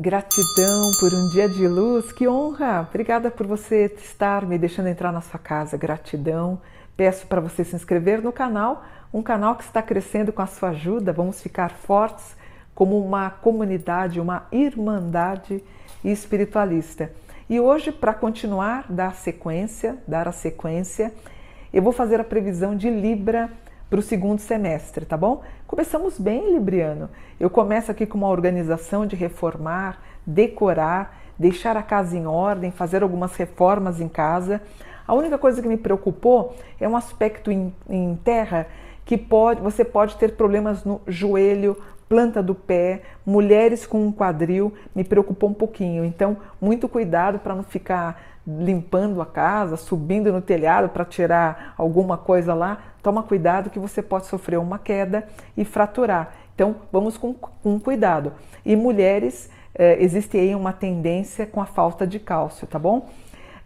Gratidão por um dia de luz, que honra! Obrigada por você estar me deixando entrar na sua casa. Gratidão. Peço para você se inscrever no canal, um canal que está crescendo com a sua ajuda. Vamos ficar fortes como uma comunidade, uma irmandade espiritualista. E hoje, para continuar, dar sequência, dar a sequência, eu vou fazer a previsão de Libra para o segundo semestre, tá bom? Começamos bem, Libriano. Eu começo aqui com uma organização de reformar, decorar, deixar a casa em ordem, fazer algumas reformas em casa. A única coisa que me preocupou é um aspecto em, em terra que pode, você pode ter problemas no joelho, planta do pé, mulheres com um quadril, me preocupou um pouquinho. Então, muito cuidado para não ficar limpando a casa, subindo no telhado para tirar alguma coisa lá, toma cuidado que você pode sofrer uma queda e fraturar. Então vamos com, com cuidado. E mulheres, eh, existe aí uma tendência com a falta de cálcio, tá bom?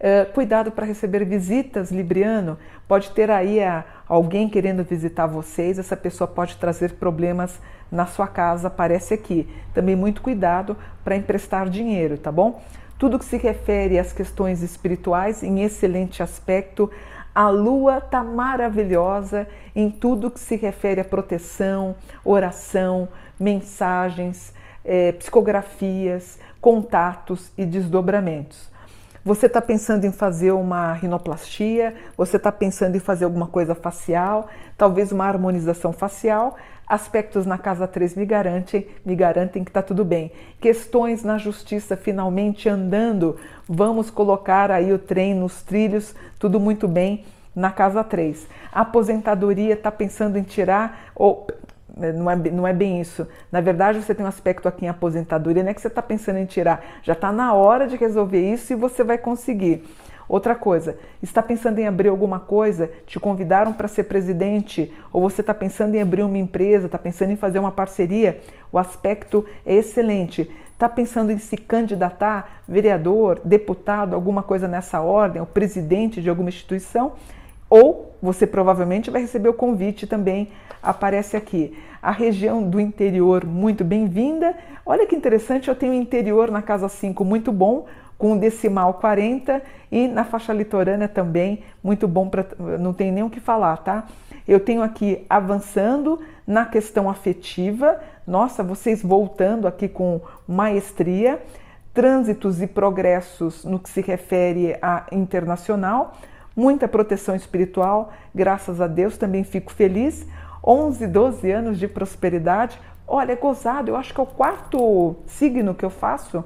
Eh, cuidado para receber visitas, Libriano. Pode ter aí a, alguém querendo visitar vocês, essa pessoa pode trazer problemas na sua casa, aparece aqui. Também muito cuidado para emprestar dinheiro, tá bom? Tudo que se refere às questões espirituais em excelente aspecto. A lua está maravilhosa em tudo que se refere à proteção, oração, mensagens, é, psicografias, contatos e desdobramentos. Você está pensando em fazer uma rinoplastia, você está pensando em fazer alguma coisa facial, talvez uma harmonização facial, Aspectos na casa 3 me garantem, me garantem que está tudo bem. Questões na justiça finalmente andando. Vamos colocar aí o trem nos trilhos, tudo muito bem na casa 3. A aposentadoria está pensando em tirar ou não é, não é bem isso. Na verdade, você tem um aspecto aqui em aposentadoria, não é que você está pensando em tirar, já está na hora de resolver isso e você vai conseguir. Outra coisa, está pensando em abrir alguma coisa? Te convidaram para ser presidente? Ou você está pensando em abrir uma empresa? Está pensando em fazer uma parceria? O aspecto é excelente. Está pensando em se candidatar, vereador, deputado, alguma coisa nessa ordem, ou presidente de alguma instituição? Ou você provavelmente vai receber o convite também, aparece aqui. A região do interior, muito bem-vinda. Olha que interessante, eu tenho interior na casa 5 muito bom, com decimal 40 e na faixa litorânea também, muito bom para não tem nem o que falar, tá? Eu tenho aqui avançando na questão afetiva, nossa, vocês voltando aqui com maestria, trânsitos e progressos no que se refere a internacional, muita proteção espiritual, graças a Deus, também fico feliz. 11, 12 anos de prosperidade. Olha, é gozado, eu acho que é o quarto signo que eu faço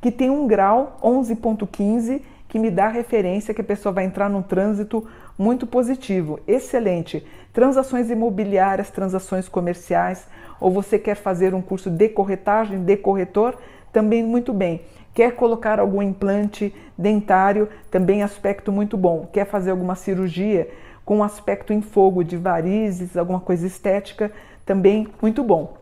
que tem um grau 11.15 que me dá referência que a pessoa vai entrar num trânsito muito positivo, excelente. Transações imobiliárias, transações comerciais, ou você quer fazer um curso de corretagem, de corretor, também muito bem. Quer colocar algum implante dentário, também aspecto muito bom. Quer fazer alguma cirurgia com aspecto em fogo de varizes, alguma coisa estética, também muito bom.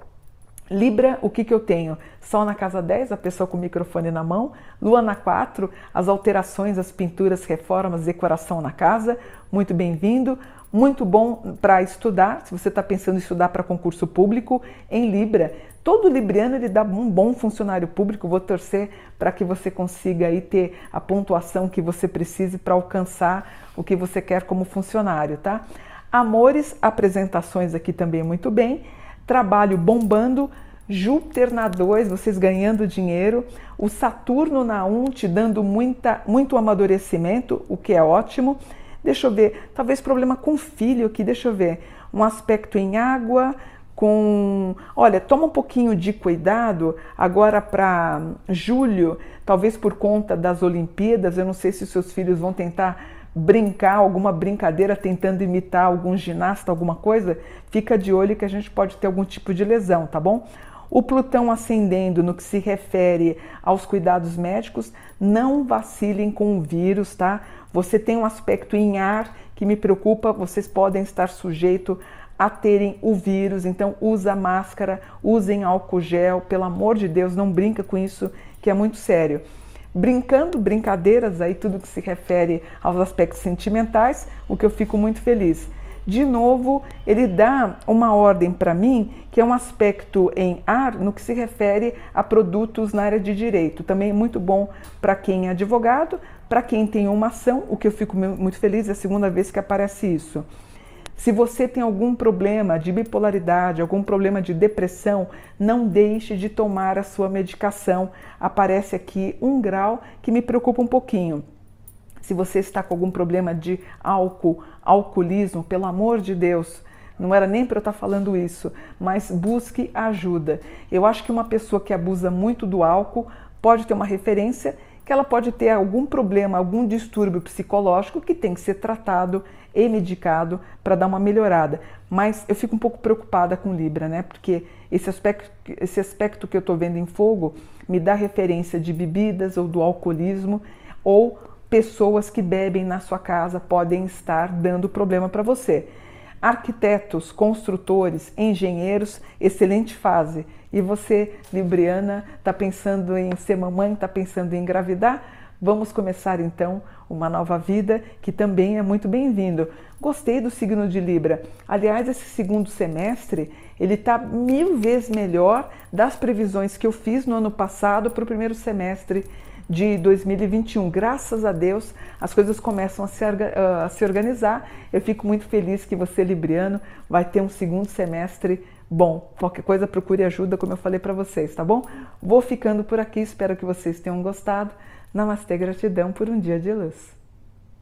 Libra, o que, que eu tenho? Sol na casa 10, a pessoa com o microfone na mão. Lua na 4, as alterações, as pinturas, reformas, decoração na casa. Muito bem-vindo. Muito bom para estudar, se você está pensando em estudar para concurso público em Libra. Todo libriano ele dá um bom funcionário público. Vou torcer para que você consiga aí ter a pontuação que você precise para alcançar o que você quer como funcionário, tá? Amores, apresentações aqui também muito bem trabalho bombando, Júpiter na 2, vocês ganhando dinheiro, o Saturno na 1 um, te dando muita, muito amadurecimento, o que é ótimo. Deixa eu ver, talvez problema com filho aqui, deixa eu ver. Um aspecto em água, com. Olha, toma um pouquinho de cuidado agora para julho, talvez por conta das Olimpíadas. Eu não sei se seus filhos vão tentar brincar, alguma brincadeira tentando imitar algum ginasta, alguma coisa, fica de olho que a gente pode ter algum tipo de lesão, tá bom? O Plutão ascendendo no que se refere aos cuidados médicos, não vacilem com o vírus, tá? Você tem um aspecto em ar que me preocupa, vocês podem estar sujeitos a terem o vírus, então usa máscara, usem álcool gel, pelo amor de Deus, não brinca com isso, que é muito sério. brincando, brincadeiras aí, tudo que se refere aos aspectos sentimentais, o que eu fico muito feliz. De novo, ele dá uma ordem para mim, que é um aspecto em ar no que se refere a produtos na área de direito. Também é muito bom para quem é advogado, para quem tem uma ação, o que eu fico muito feliz, é a segunda vez que aparece isso. Se você tem algum problema de bipolaridade, algum problema de depressão, não deixe de tomar a sua medicação. Aparece aqui um grau que me preocupa um pouquinho. Se você está com algum problema de álcool, alcoolismo, pelo amor de Deus, não era nem para eu estar falando isso, mas busque ajuda. Eu acho que uma pessoa que abusa muito do álcool pode ter uma referência que ela pode ter algum problema, algum distúrbio psicológico que tem que ser tratado e medicado para dar uma melhorada. Mas eu fico um pouco preocupada com Libra, né? Porque esse aspecto, esse aspecto que eu estou vendo em fogo me dá referência de bebidas ou do alcoolismo ou pessoas que bebem na sua casa podem estar dando problema para você. Arquitetos, construtores, engenheiros, excelente fase. E você, Libriana, está pensando em ser mamãe, está pensando em engravidar? Vamos começar então uma nova vida que também é muito bem-vindo. Gostei do signo de Libra. Aliás, esse segundo semestre ele está mil vezes melhor das previsões que eu fiz no ano passado para o primeiro semestre de 2021. Graças a Deus, as coisas começam a se, a se organizar. Eu fico muito feliz que você, Libriano, vai ter um segundo semestre bom. Qualquer coisa, procure ajuda, como eu falei para vocês, tá bom? Vou ficando por aqui, espero que vocês tenham gostado. Namastê, gratidão por um dia de luz.